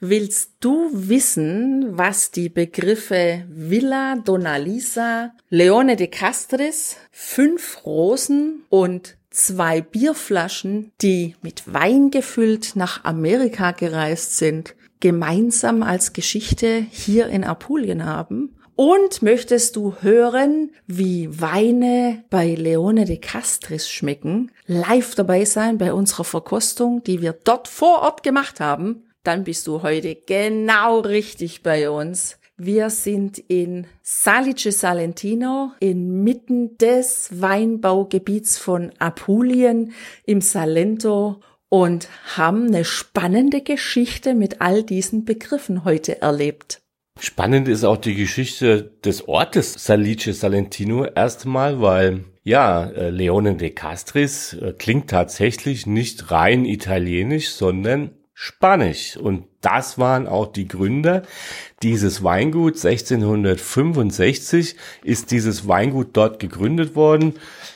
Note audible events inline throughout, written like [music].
Willst du wissen, was die Begriffe Villa Donalisa, Leone de Castris, fünf Rosen und zwei Bierflaschen, die mit Wein gefüllt nach Amerika gereist sind, gemeinsam als Geschichte hier in Apulien haben? Und möchtest du hören, wie Weine bei Leone de Castris schmecken? Live dabei sein bei unserer Verkostung, die wir dort vor Ort gemacht haben? Dann bist du heute genau richtig bei uns. Wir sind in Salice Salentino inmitten des Weinbaugebiets von Apulien im Salento und haben eine spannende Geschichte mit all diesen Begriffen heute erlebt. Spannend ist auch die Geschichte des Ortes Salice Salentino erstmal, weil ja, äh, Leone de Castris äh, klingt tatsächlich nicht rein italienisch, sondern spanisch. Und das waren auch die Gründer dieses Weingut. 1665 ist dieses Weingut dort gegründet worden.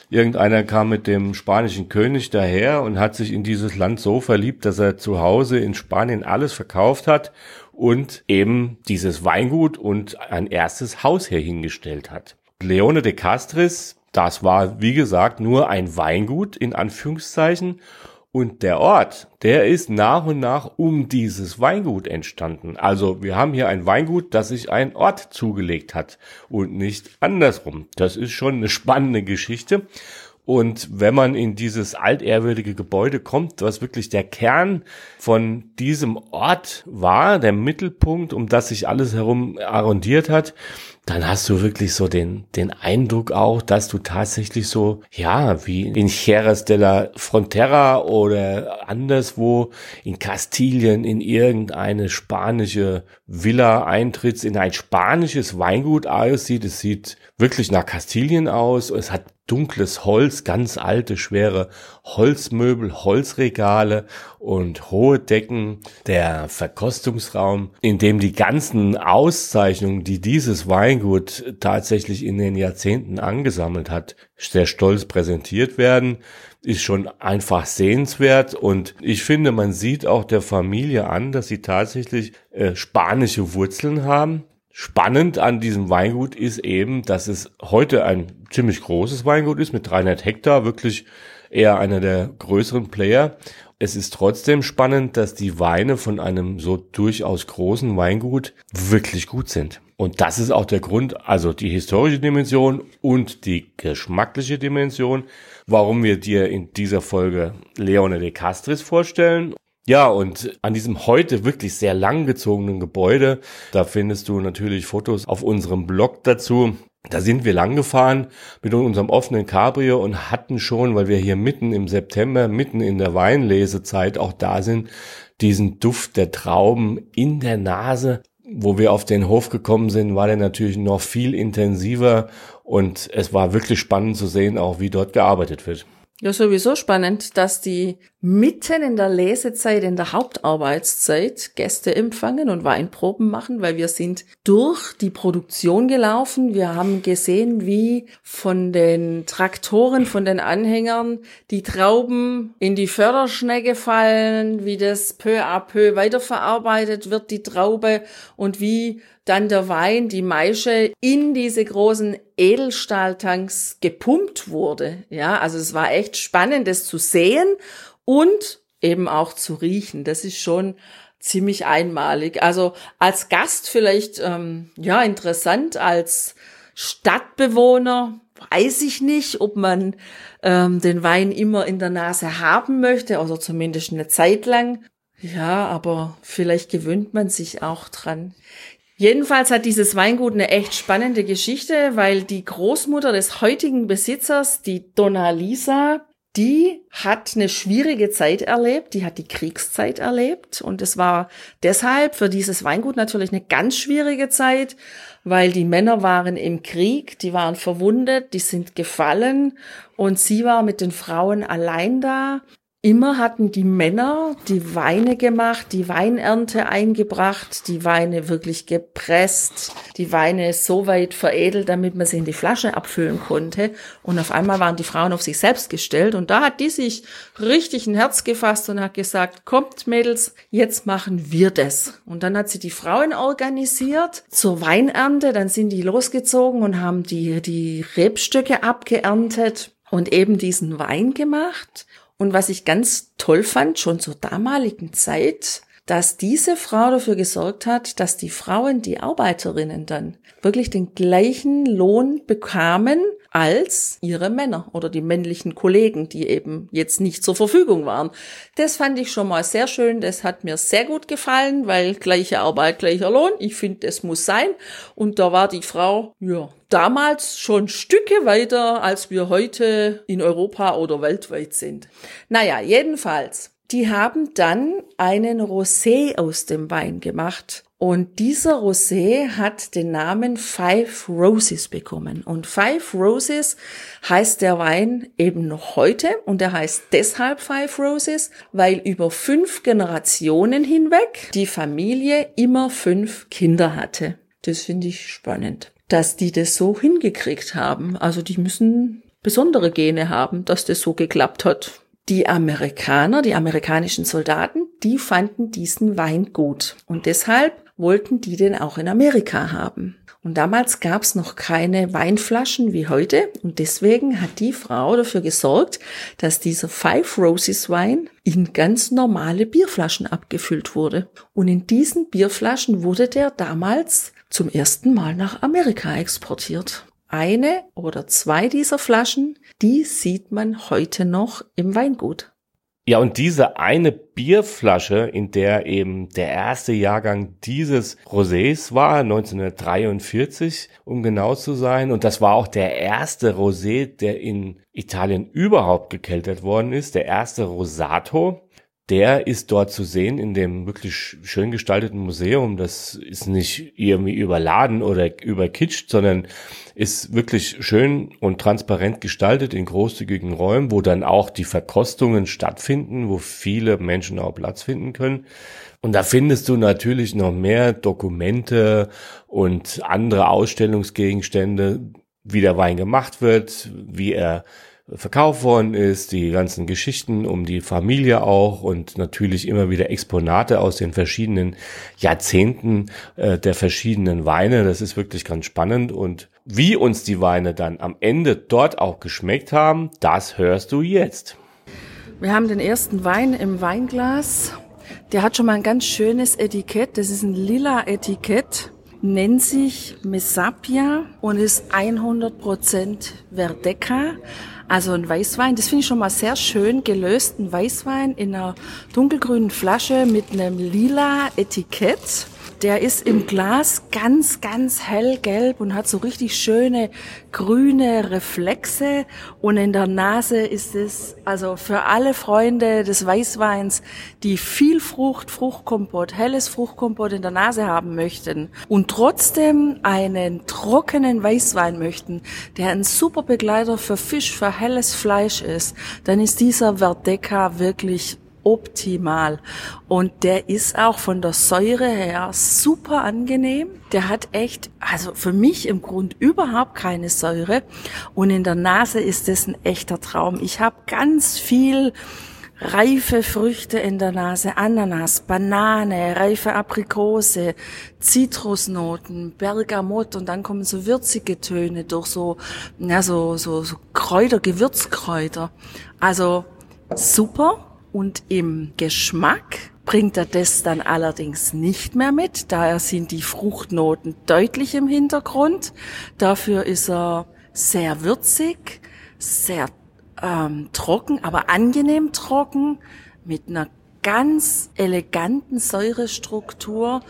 Irgendeiner kam mit dem spanischen König daher und hat sich in dieses Land so verliebt, dass er zu Hause in Spanien alles verkauft hat und eben dieses Weingut und ein erstes Haus hier hingestellt hat. Leone de Castris, das war wie gesagt nur ein Weingut in Anführungszeichen und der Ort, der ist nach und nach um dieses Weingut entstanden. Also wir haben hier ein Weingut, das sich ein Ort zugelegt hat und nicht andersrum. Das ist schon eine spannende Geschichte. Und wenn man in dieses altehrwürdige Gebäude kommt, was wirklich der Kern von diesem Ort war, der Mittelpunkt, um das sich alles herum arrondiert hat, dann hast du wirklich so den, den Eindruck auch, dass du tatsächlich so, ja, wie in Jerez de la Frontera oder anderswo in Kastilien in irgendeine spanische Villa eintrittst, in ein spanisches Weingut aussieht. Es sieht wirklich nach Kastilien aus. Es hat dunkles Holz, ganz alte, schwere Holzmöbel, Holzregale und hohe Decken. Der Verkostungsraum, in dem die ganzen Auszeichnungen, die dieses Weingut tatsächlich in den Jahrzehnten angesammelt hat, sehr stolz präsentiert werden, ist schon einfach sehenswert und ich finde, man sieht auch der Familie an, dass sie tatsächlich äh, spanische Wurzeln haben Spannend an diesem Weingut ist eben, dass es heute ein ziemlich großes Weingut ist mit 300 Hektar, wirklich eher einer der größeren Player. Es ist trotzdem spannend, dass die Weine von einem so durchaus großen Weingut wirklich gut sind. Und das ist auch der Grund, also die historische Dimension und die geschmackliche Dimension, warum wir dir in dieser Folge Leone de Castris vorstellen ja, und an diesem heute wirklich sehr langgezogenen Gebäude, da findest du natürlich Fotos auf unserem Blog dazu. Da sind wir lang gefahren mit unserem offenen Cabrio und hatten schon, weil wir hier mitten im September, mitten in der Weinlesezeit auch da sind, diesen Duft der Trauben in der Nase. Wo wir auf den Hof gekommen sind, war der natürlich noch viel intensiver und es war wirklich spannend zu sehen, auch wie dort gearbeitet wird. Ja, sowieso spannend, dass die mitten in der Lesezeit, in der Hauptarbeitszeit Gäste empfangen und Weinproben machen, weil wir sind durch die Produktion gelaufen. Wir haben gesehen, wie von den Traktoren, von den Anhängern die Trauben in die Förderschnecke fallen, wie das peu à peu weiterverarbeitet wird, die Traube und wie dann der Wein, die Maische in diese großen Edelstahltanks gepumpt wurde. Ja, also es war echt spannend, das zu sehen und eben auch zu riechen. Das ist schon ziemlich einmalig. Also als Gast vielleicht ähm, ja interessant, als Stadtbewohner weiß ich nicht, ob man ähm, den Wein immer in der Nase haben möchte, also zumindest eine Zeit lang. Ja, aber vielleicht gewöhnt man sich auch dran. Jedenfalls hat dieses Weingut eine echt spannende Geschichte, weil die Großmutter des heutigen Besitzers, die Donna Lisa, die hat eine schwierige Zeit erlebt, die hat die Kriegszeit erlebt. Und es war deshalb für dieses Weingut natürlich eine ganz schwierige Zeit, weil die Männer waren im Krieg, die waren verwundet, die sind gefallen. Und sie war mit den Frauen allein da Immer hatten die Männer die Weine gemacht, die Weinernte eingebracht, die Weine wirklich gepresst, die Weine so weit veredelt, damit man sie in die Flasche abfüllen konnte. Und auf einmal waren die Frauen auf sich selbst gestellt. Und da hat die sich richtig ein Herz gefasst und hat gesagt, kommt Mädels, jetzt machen wir das. Und dann hat sie die Frauen organisiert zur Weinernte. Dann sind die losgezogen und haben die, die Rebstöcke abgeerntet und eben diesen Wein gemacht. Und was ich ganz toll fand, schon zur damaligen Zeit, dass diese Frau dafür gesorgt hat, dass die Frauen, die Arbeiterinnen dann wirklich den gleichen Lohn bekamen als ihre Männer oder die männlichen Kollegen, die eben jetzt nicht zur Verfügung waren. Das fand ich schon mal sehr schön. Das hat mir sehr gut gefallen, weil gleiche Arbeit, gleicher Lohn. Ich finde, es muss sein. Und da war die Frau, ja, damals schon Stücke weiter, als wir heute in Europa oder weltweit sind. Naja, jedenfalls. Die haben dann einen Rosé aus dem Wein gemacht. Und dieser Rosé hat den Namen Five Roses bekommen. Und Five Roses heißt der Wein eben noch heute. Und er heißt deshalb Five Roses, weil über fünf Generationen hinweg die Familie immer fünf Kinder hatte. Das finde ich spannend, dass die das so hingekriegt haben. Also die müssen besondere Gene haben, dass das so geklappt hat. Die Amerikaner, die amerikanischen Soldaten, die fanden diesen Wein gut. Und deshalb wollten die den auch in Amerika haben. Und damals gab es noch keine Weinflaschen wie heute und deswegen hat die Frau dafür gesorgt, dass dieser Five Roses Wein in ganz normale Bierflaschen abgefüllt wurde. Und in diesen Bierflaschen wurde der damals zum ersten Mal nach Amerika exportiert. Eine oder zwei dieser Flaschen, die sieht man heute noch im Weingut. Ja, und diese eine Bierflasche, in der eben der erste Jahrgang dieses Rosés war, 1943, um genau zu sein. Und das war auch der erste Rosé, der in Italien überhaupt gekeltert worden ist, der erste Rosato der ist dort zu sehen in dem wirklich schön gestalteten Museum. Das ist nicht irgendwie überladen oder überkitscht, sondern ist wirklich schön und transparent gestaltet in großzügigen Räumen, wo dann auch die Verkostungen stattfinden, wo viele Menschen auch Platz finden können. Und da findest du natürlich noch mehr Dokumente und andere Ausstellungsgegenstände, wie der Wein gemacht wird, wie er verkauft worden ist, die ganzen Geschichten um die Familie auch und natürlich immer wieder Exponate aus den verschiedenen Jahrzehnten äh, der verschiedenen Weine. Das ist wirklich ganz spannend und wie uns die Weine dann am Ende dort auch geschmeckt haben, das hörst du jetzt. Wir haben den ersten Wein im Weinglas. Der hat schon mal ein ganz schönes Etikett. Das ist ein lila Etikett nennt sich Mesapia und ist 100% Verdeca. Also ein Weißwein, das finde ich schon mal sehr schön gelöst. Ein Weißwein in einer dunkelgrünen Flasche mit einem lila Etikett. Der ist im Glas ganz, ganz hellgelb und hat so richtig schöne grüne Reflexe. Und in der Nase ist es, also für alle Freunde des Weißweins, die viel Frucht, Fruchtkompott, helles Fruchtkompott in der Nase haben möchten und trotzdem einen trockenen Weißwein möchten, der ein super Begleiter für Fisch, für helles Fleisch ist, dann ist dieser Verdeca wirklich optimal. Und der ist auch von der Säure her super angenehm. Der hat echt, also für mich im Grund überhaupt keine Säure. Und in der Nase ist es ein echter Traum. Ich habe ganz viel reife Früchte in der Nase, Ananas, Banane, reife Aprikose, Zitrusnoten, Bergamott und dann kommen so würzige Töne durch so, ja, so, so, so Kräuter, Gewürzkräuter. Also super und im Geschmack bringt er das dann allerdings nicht mehr mit. Daher sind die Fruchtnoten deutlich im Hintergrund. Dafür ist er sehr würzig, sehr ähm, trocken, aber angenehm trocken, mit einer ganz eleganten Säurestruktur.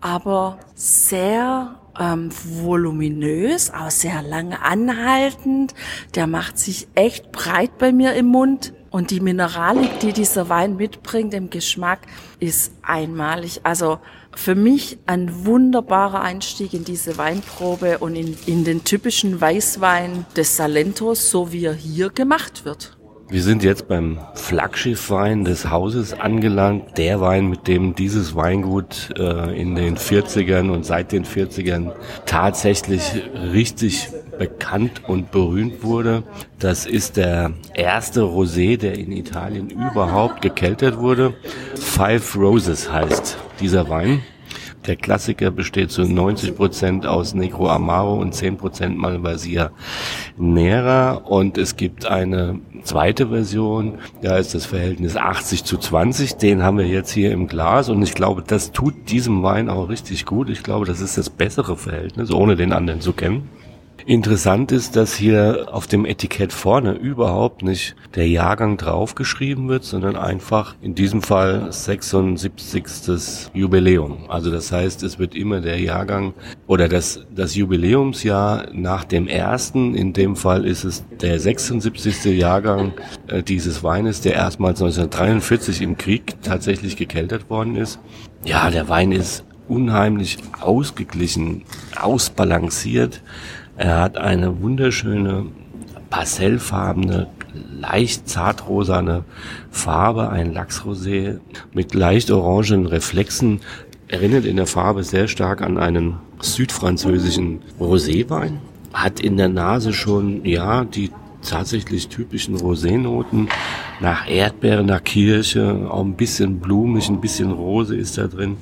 aber sehr ähm, voluminös, auch sehr lange anhaltend. Der macht sich echt breit bei mir im Mund. Und die Mineralik, die dieser Wein mitbringt im Geschmack, ist einmalig. Also für mich ein wunderbarer Einstieg in diese Weinprobe und in, in den typischen Weißwein des Salentos, so wie er hier gemacht wird. Wir sind jetzt beim Flaggschiffwein des Hauses angelangt. Der Wein, mit dem dieses Weingut äh, in den 40ern und seit den 40ern tatsächlich richtig bekannt und berühmt wurde. Das ist der erste Rosé, der in Italien überhaupt gekeltert wurde. Five Roses heißt dieser Wein. Der Klassiker besteht zu 90 Prozent aus Negro Amaro und 10 Prozent Malvasia Nera. Und es gibt eine zweite Version, da ist das Verhältnis 80 zu 20. Den haben wir jetzt hier im Glas und ich glaube, das tut diesem Wein auch richtig gut. Ich glaube, das ist das bessere Verhältnis, ohne den anderen zu kennen. Interessant ist, dass hier auf dem Etikett vorne überhaupt nicht der Jahrgang draufgeschrieben wird, sondern einfach in diesem Fall 76. Jubiläum. Also das heißt, es wird immer der Jahrgang oder das, das Jubiläumsjahr nach dem ersten, in dem Fall ist es der 76. Jahrgang äh, dieses Weines, der erstmals 1943 im Krieg tatsächlich gekeltert worden ist. Ja, der Wein ist unheimlich ausgeglichen, ausbalanciert. Er hat eine wunderschöne pastellfarbene, leicht zartrosane Farbe, ein Lachsrosé mit leicht orangen Reflexen. Erinnert in der Farbe sehr stark an einen südfranzösischen Roséwein. Hat in der Nase schon, ja, die tatsächlich typischen Rosé-Noten. Nach Erdbeere, nach Kirsche, auch ein bisschen blumig, ein bisschen Rose ist da drin.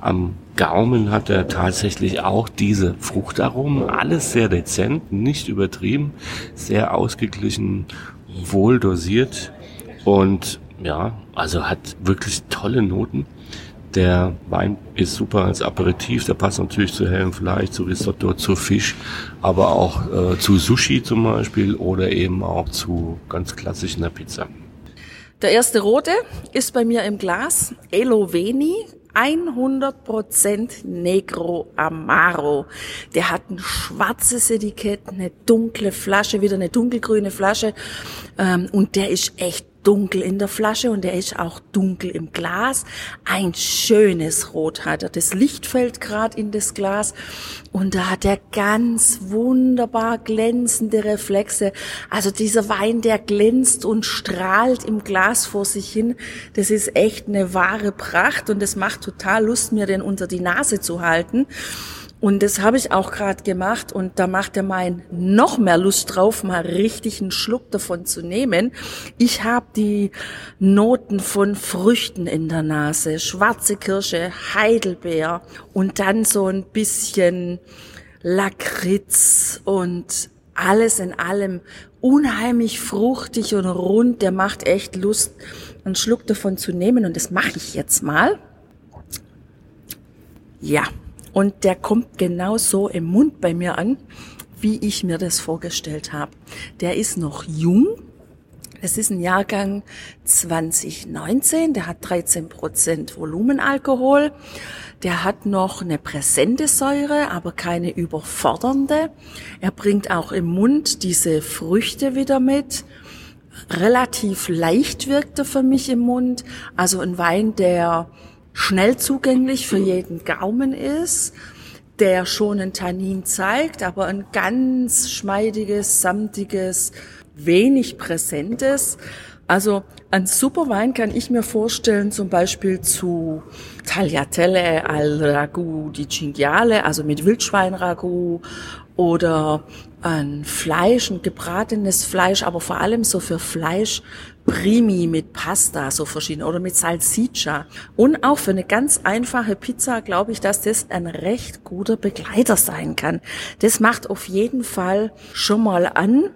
Am Gaumen hat er tatsächlich auch diese Fruchtaromen, alles sehr dezent, nicht übertrieben, sehr ausgeglichen, wohl dosiert und ja, also hat wirklich tolle Noten. Der Wein ist super als Aperitif, der passt natürlich zu hellem Fleisch, zu Risotto, zu Fisch, aber auch äh, zu Sushi zum Beispiel oder eben auch zu ganz klassischer Pizza. Der erste rote ist bei mir im Glas, Eloveni, 100% Negro Amaro. Der hat ein schwarzes Etikett, eine dunkle Flasche, wieder eine dunkelgrüne Flasche. Ähm, und der ist echt dunkel in der Flasche und der ist auch dunkel im Glas. Ein schönes Rot hat er. Das Licht fällt gerade in das Glas und da hat er ganz wunderbar glänzende Reflexe. Also dieser Wein, der glänzt und strahlt im Glas vor sich hin. Das ist echt eine wahre Pracht und es macht total Lust, mir den unter die Nase zu halten. Und das habe ich auch gerade gemacht und da macht der Mein noch mehr Lust drauf, mal richtig einen Schluck davon zu nehmen. Ich habe die Noten von Früchten in der Nase, schwarze Kirsche, Heidelbeer und dann so ein bisschen Lakritz und alles in allem unheimlich fruchtig und rund. Der macht echt Lust, einen Schluck davon zu nehmen und das mache ich jetzt mal. Ja, und der kommt genau so im Mund bei mir an, wie ich mir das vorgestellt habe. Der ist noch jung. Es ist ein Jahrgang 2019, der hat 13 Prozent Volumenalkohol. Der hat noch eine präsente Säure, aber keine überfordernde. Er bringt auch im Mund diese Früchte wieder mit. Relativ leicht wirkt er für mich im Mund. Also ein Wein, der schnell zugänglich für jeden Gaumen ist, der schon ein Tannin zeigt, aber ein ganz schmeidiges, samtiges, wenig präsentes. Also ein super Wein kann ich mir vorstellen, zum Beispiel zu Tagliatelle al Ragu di Cinghiale, also mit Wildschweinragout oder ein Fleisch, ein gebratenes Fleisch, aber vor allem so für Fleisch Primi mit Pasta, so verschieden, oder mit Salsiccia. Und auch für eine ganz einfache Pizza glaube ich, dass das ein recht guter Begleiter sein kann. Das macht auf jeden Fall schon mal an,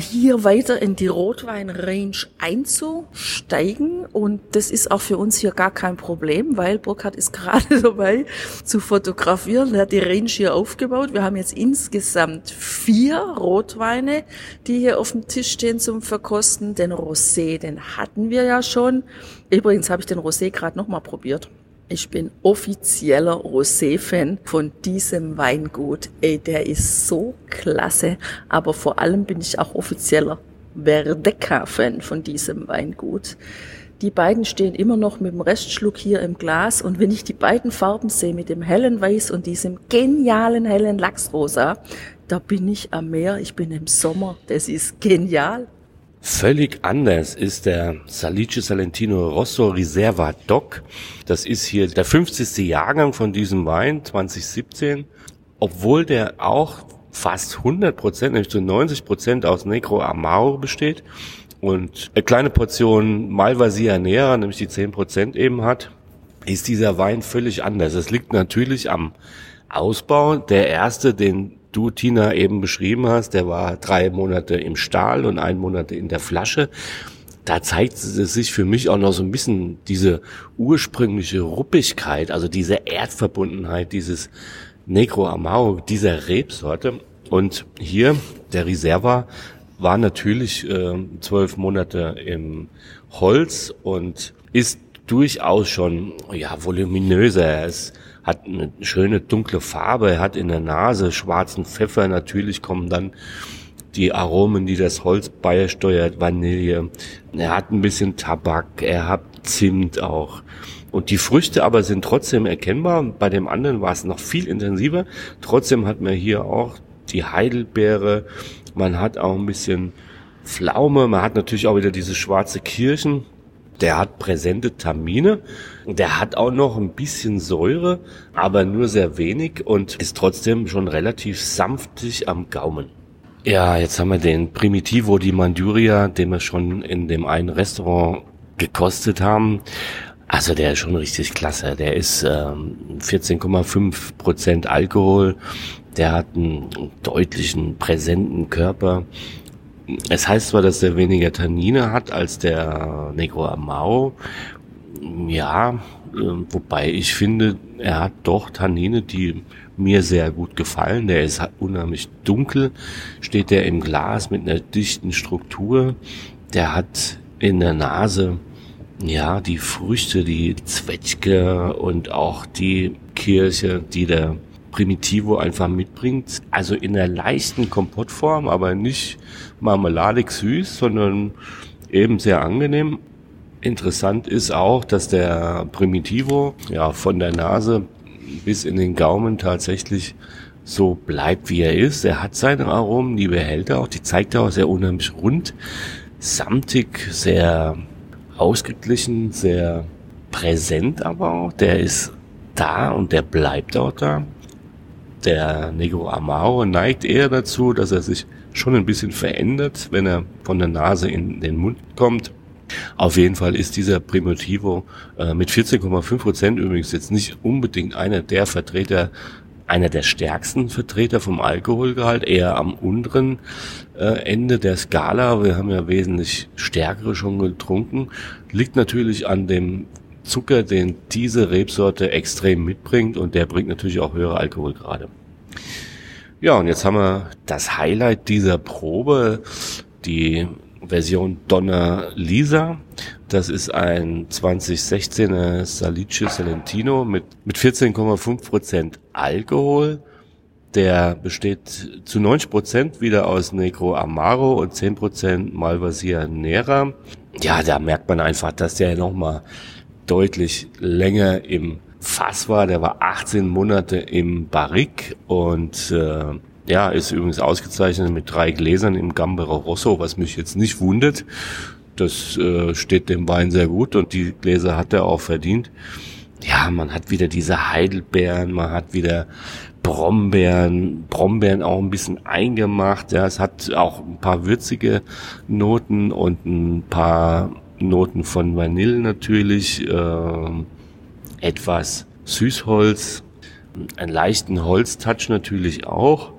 hier weiter in die Rotwein-Range einzusteigen. Und das ist auch für uns hier gar kein Problem, weil Burkhard ist [laughs] gerade dabei zu fotografieren. Er hat die Range hier aufgebaut. Wir haben jetzt insgesamt vier Rotweine, die hier auf dem Tisch stehen zum Verkosten. Den Rosé, den hatten wir ja schon. Übrigens habe ich den Rosé gerade nochmal probiert. Ich bin offizieller Rosé-Fan von diesem Weingut. Ey, der ist so klasse. Aber vor allem bin ich auch offizieller Verdeca-Fan von diesem Weingut. Die beiden stehen immer noch mit dem Restschluck hier im Glas und wenn ich die beiden Farben sehe mit dem hellen Weiß und diesem genialen hellen Lachsrosa, da bin ich am Meer, ich bin im Sommer, das ist genial. Völlig anders ist der Salice Salentino Rosso Riserva Doc. Das ist hier der 50. Jahrgang von diesem Wein 2017, obwohl der auch fast 100 Prozent, nämlich zu 90 Prozent aus Negro Amaro besteht und eine kleine Portion Malvasia Nera, nämlich die 10 Prozent eben hat, ist dieser Wein völlig anders. Es liegt natürlich am Ausbau. Der erste, den du, Tina, eben beschrieben hast, der war drei Monate im Stahl und ein Monat in der Flasche. Da zeigt es sich für mich auch noch so ein bisschen diese ursprüngliche Ruppigkeit, also diese Erdverbundenheit, dieses Negro Amaro, dieser Rebsorte. Und hier, der Reserva, war natürlich äh, zwölf Monate im Holz und ist durchaus schon ja voluminöser. Es hat eine schöne dunkle Farbe, er hat in der Nase schwarzen Pfeffer. Natürlich kommen dann die Aromen, die das Holz beisteuert, Vanille. Er hat ein bisschen Tabak, er hat Zimt auch. Und die Früchte aber sind trotzdem erkennbar. Bei dem anderen war es noch viel intensiver. Trotzdem hat man hier auch die Heidelbeere, man hat auch ein bisschen Pflaume, man hat natürlich auch wieder diese schwarze Kirchen. Der hat präsente Tamine. Der hat auch noch ein bisschen Säure, aber nur sehr wenig und ist trotzdem schon relativ sanftig am Gaumen. Ja, jetzt haben wir den Primitivo di Manduria, den wir schon in dem einen Restaurant gekostet haben. Also der ist schon richtig klasse. Der ist ähm, 14,5 Prozent Alkohol. Der hat einen deutlichen, präsenten Körper. Es heißt zwar, dass er weniger Tannine hat als der Negro Amaro. Ja, äh, wobei ich finde, er hat doch Tannine, die mir sehr gut gefallen. Der ist unheimlich dunkel, steht der im Glas mit einer dichten Struktur. Der hat in der Nase ja, die Früchte, die Zwetschge und auch die Kirche, die der Primitivo einfach mitbringt. Also in einer leichten Kompottform, aber nicht marmeladig süß, sondern eben sehr angenehm. Interessant ist auch, dass der Primitivo ja von der Nase bis in den Gaumen tatsächlich so bleibt, wie er ist. Er hat seine Aromen, die behält er auch, die zeigt er auch sehr unheimlich rund, samtig, sehr ausgeglichen, sehr präsent aber auch. Der ist da und der bleibt auch da. Der Negro Amaro neigt eher dazu, dass er sich schon ein bisschen verändert, wenn er von der Nase in den Mund kommt. Auf jeden Fall ist dieser Primitivo äh, mit 14,5 Prozent übrigens jetzt nicht unbedingt einer der Vertreter einer der stärksten Vertreter vom Alkoholgehalt, eher am unteren äh, Ende der Skala. Wir haben ja wesentlich stärkere schon getrunken. Liegt natürlich an dem Zucker, den diese Rebsorte extrem mitbringt und der bringt natürlich auch höhere Alkoholgrade. Ja, und jetzt haben wir das Highlight dieser Probe, die Version Donna Lisa. Das ist ein 2016er Salice Salentino mit, mit 14,5% Alkohol. Der besteht zu 90% wieder aus Negro Amaro und 10% Malvasia Nera. Ja, da merkt man einfach, dass der nochmal deutlich länger im Fass war. Der war 18 Monate im Barrique und äh, ja, ist übrigens ausgezeichnet mit drei Gläsern im Gambero Rosso, was mich jetzt nicht wundert. Das äh, steht dem Wein sehr gut und die Gläser hat er auch verdient. Ja, man hat wieder diese Heidelbeeren, man hat wieder Brombeeren, Brombeeren auch ein bisschen eingemacht. Ja, es hat auch ein paar würzige Noten und ein paar Noten von Vanille natürlich, äh, etwas Süßholz, einen leichten Holztouch natürlich auch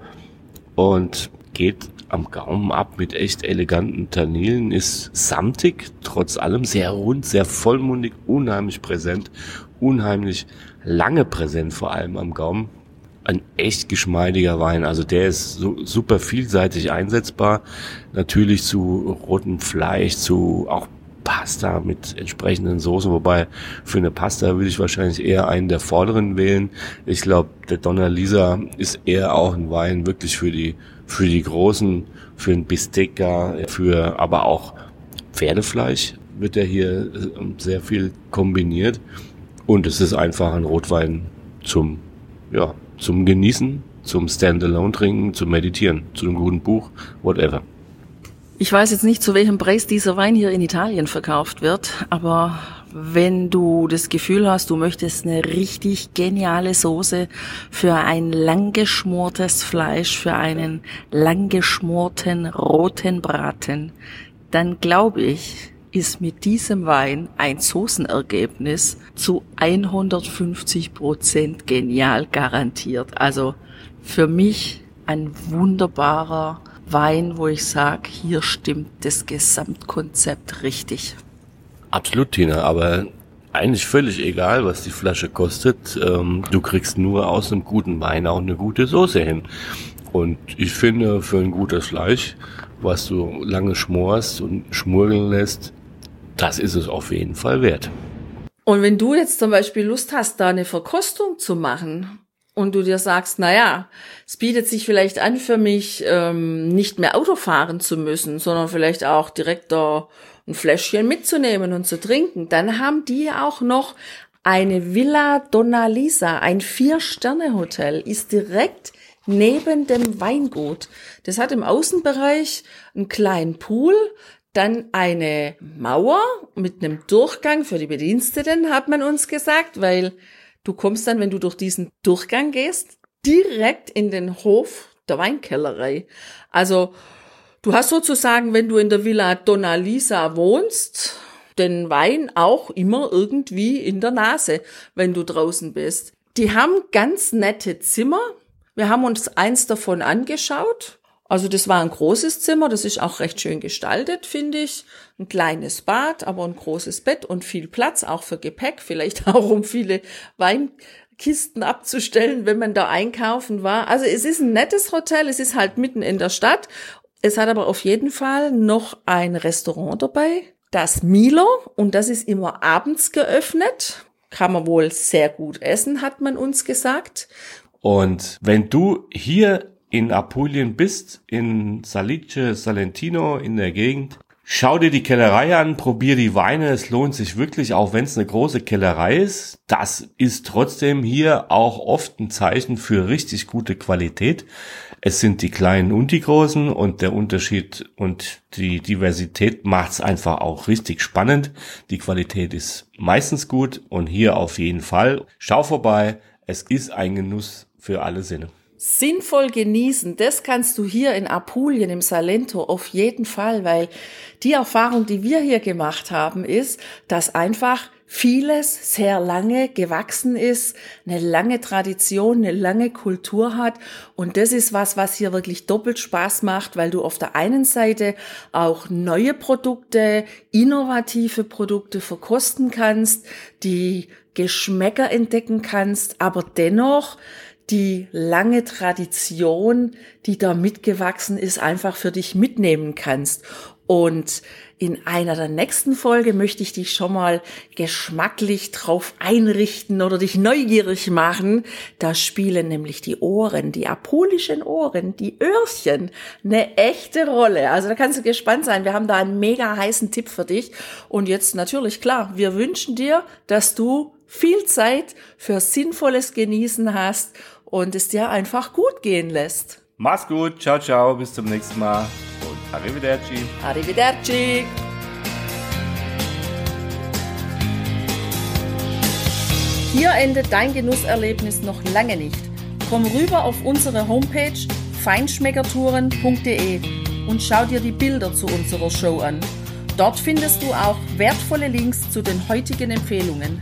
und geht am Gaumen ab mit echt eleganten Tanninen, ist samtig, trotz allem sehr rund, sehr vollmundig, unheimlich präsent, unheimlich lange präsent, vor allem am Gaumen. Ein echt geschmeidiger Wein, also der ist so, super vielseitig einsetzbar, natürlich zu rotem Fleisch, zu auch Pasta mit entsprechenden Soßen, wobei für eine Pasta würde ich wahrscheinlich eher einen der vorderen wählen. Ich glaube, der Donna Lisa ist eher auch ein Wein wirklich für die, für die großen, für ein Bistecca, für aber auch Pferdefleisch wird er hier äh, sehr viel kombiniert. Und es ist einfach ein Rotwein zum, ja, zum Genießen, zum Standalone trinken, zum Meditieren, zu einem guten Buch, whatever. Ich weiß jetzt nicht, zu welchem Preis dieser Wein hier in Italien verkauft wird, aber wenn du das Gefühl hast, du möchtest eine richtig geniale Soße für ein langgeschmortes Fleisch, für einen langgeschmorten roten Braten, dann glaube ich, ist mit diesem Wein ein Soßenergebnis zu 150 Prozent genial garantiert. Also für mich ein wunderbarer Wein, wo ich sage, hier stimmt das Gesamtkonzept richtig. Absolut, Tina, aber eigentlich völlig egal, was die Flasche kostet. Ähm, du kriegst nur aus einem guten Wein auch eine gute Soße hin. Und ich finde, für ein gutes Fleisch, was du lange schmorst und schmurgeln lässt, das ist es auf jeden Fall wert. Und wenn du jetzt zum Beispiel Lust hast, da eine Verkostung zu machen, und du dir sagst, na ja, es bietet sich vielleicht an für mich, ähm, nicht mehr Auto fahren zu müssen, sondern vielleicht auch direkt da ein Fläschchen mitzunehmen und zu trinken, dann haben die auch noch eine Villa Donna Lisa, ein Vier-Sterne-Hotel, ist direkt neben dem Weingut. Das hat im Außenbereich einen kleinen Pool, dann eine Mauer mit einem Durchgang für die Bediensteten, hat man uns gesagt, weil Du kommst dann, wenn du durch diesen Durchgang gehst, direkt in den Hof der Weinkellerei. Also du hast sozusagen, wenn du in der Villa Donna Lisa wohnst, den Wein auch immer irgendwie in der Nase, wenn du draußen bist. Die haben ganz nette Zimmer. Wir haben uns eins davon angeschaut. Also das war ein großes Zimmer, das ist auch recht schön gestaltet, finde ich. Ein kleines Bad, aber ein großes Bett und viel Platz, auch für Gepäck, vielleicht [laughs] auch um viele Weinkisten abzustellen, wenn man da einkaufen war. Also es ist ein nettes Hotel, es ist halt mitten in der Stadt. Es hat aber auf jeden Fall noch ein Restaurant dabei, das Milo, und das ist immer abends geöffnet. Kann man wohl sehr gut essen, hat man uns gesagt. Und wenn du hier in Apulien bist, in Salice, Salentino, in der Gegend, schau dir die Kellerei an, probier die Weine. Es lohnt sich wirklich, auch wenn es eine große Kellerei ist. Das ist trotzdem hier auch oft ein Zeichen für richtig gute Qualität. Es sind die kleinen und die großen und der Unterschied und die Diversität macht's einfach auch richtig spannend. Die Qualität ist meistens gut und hier auf jeden Fall. Schau vorbei. Es ist ein Genuss für alle Sinne sinnvoll genießen, das kannst du hier in Apulien, im Salento auf jeden Fall, weil die Erfahrung, die wir hier gemacht haben, ist, dass einfach vieles sehr lange gewachsen ist, eine lange Tradition, eine lange Kultur hat. Und das ist was, was hier wirklich doppelt Spaß macht, weil du auf der einen Seite auch neue Produkte, innovative Produkte verkosten kannst, die Geschmäcker entdecken kannst, aber dennoch die lange Tradition, die da mitgewachsen ist, einfach für dich mitnehmen kannst. Und in einer der nächsten Folge möchte ich dich schon mal geschmacklich drauf einrichten oder dich neugierig machen. Da spielen nämlich die Ohren, die apulischen Ohren, die Öhrchen eine echte Rolle. Also da kannst du gespannt sein. Wir haben da einen mega heißen Tipp für dich. Und jetzt natürlich klar, wir wünschen dir, dass du viel Zeit für sinnvolles Genießen hast und es dir einfach gut gehen lässt. Mach's gut, ciao, ciao, bis zum nächsten Mal und arrivederci. Arrivederci. Hier endet dein Genusserlebnis noch lange nicht. Komm rüber auf unsere Homepage feinschmeckertouren.de und schau dir die Bilder zu unserer Show an. Dort findest du auch wertvolle Links zu den heutigen Empfehlungen.